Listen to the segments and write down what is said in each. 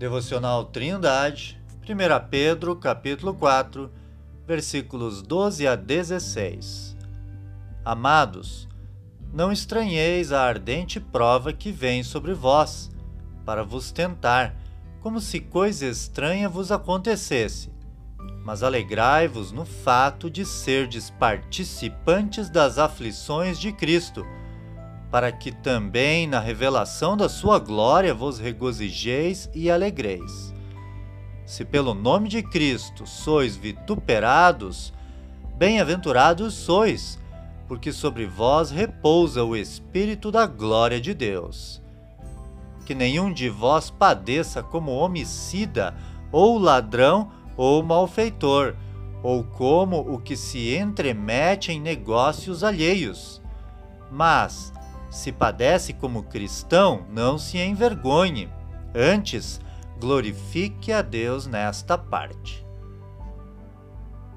Devocional Trindade, 1 Pedro, capítulo 4, versículos 12 a 16. Amados, não estranheis a ardente prova que vem sobre vós, para vos tentar, como se coisa estranha vos acontecesse. Mas alegrai-vos no fato de serdes participantes das aflições de Cristo para que também na revelação da sua glória vos regozijeis e alegreis. Se pelo nome de Cristo sois vituperados, bem-aventurados sois, porque sobre vós repousa o Espírito da glória de Deus. Que nenhum de vós padeça como homicida, ou ladrão, ou malfeitor, ou como o que se entremete em negócios alheios. Mas, se padece como cristão, não se envergonhe. Antes, glorifique a Deus nesta parte.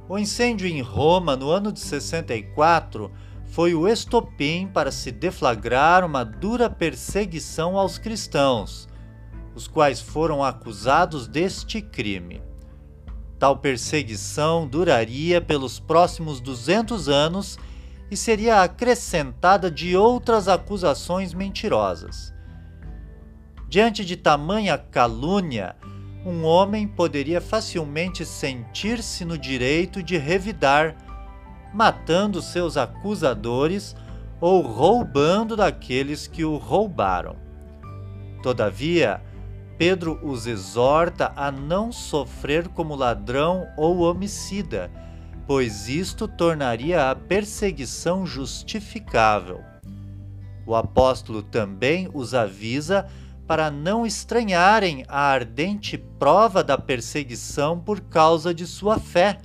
O incêndio em Roma no ano de 64 foi o estopim para se deflagrar uma dura perseguição aos cristãos, os quais foram acusados deste crime. Tal perseguição duraria pelos próximos 200 anos e seria acrescentada de outras acusações mentirosas. Diante de tamanha calúnia, um homem poderia facilmente sentir-se no direito de revidar, matando seus acusadores ou roubando daqueles que o roubaram. Todavia, Pedro os exorta a não sofrer como ladrão ou homicida pois isto tornaria a perseguição justificável. O apóstolo também os avisa para não estranharem a ardente prova da perseguição por causa de sua fé,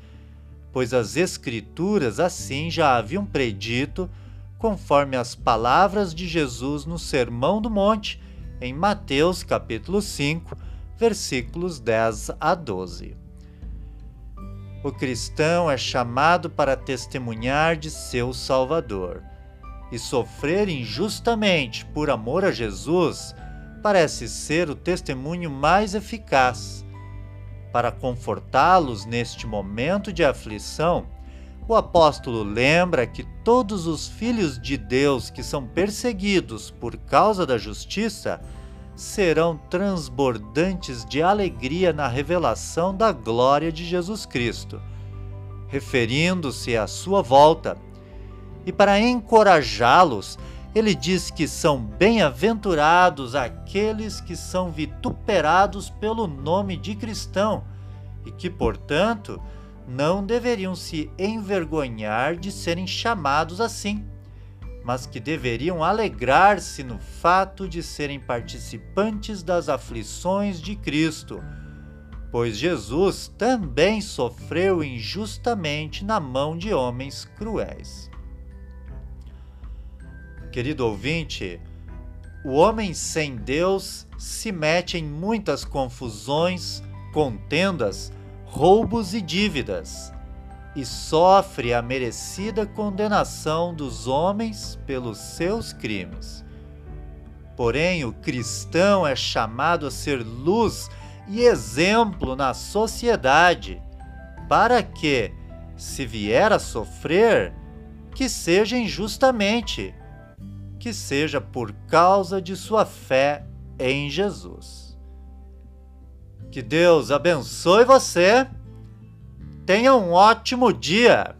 pois as Escrituras assim já haviam predito, conforme as palavras de Jesus no Sermão do Monte, em Mateus capítulo 5, versículos 10 a 12. O cristão é chamado para testemunhar de seu Salvador. E sofrer injustamente por amor a Jesus parece ser o testemunho mais eficaz. Para confortá-los neste momento de aflição, o apóstolo lembra que todos os filhos de Deus que são perseguidos por causa da justiça serão transbordantes de alegria na revelação da glória de Jesus Cristo, referindo-se à sua volta. E para encorajá-los, ele diz que são bem-aventurados aqueles que são vituperados pelo nome de cristão e que, portanto, não deveriam se envergonhar de serem chamados assim mas que deveriam alegrar-se no fato de serem participantes das aflições de Cristo, pois Jesus também sofreu injustamente na mão de homens cruéis. Querido ouvinte, o homem sem Deus se mete em muitas confusões, contendas, roubos e dívidas e sofre a merecida condenação dos homens pelos seus crimes. Porém, o cristão é chamado a ser luz e exemplo na sociedade, para que, se vier a sofrer, que seja injustamente, que seja por causa de sua fé em Jesus. Que Deus abençoe você Tenha um ótimo dia!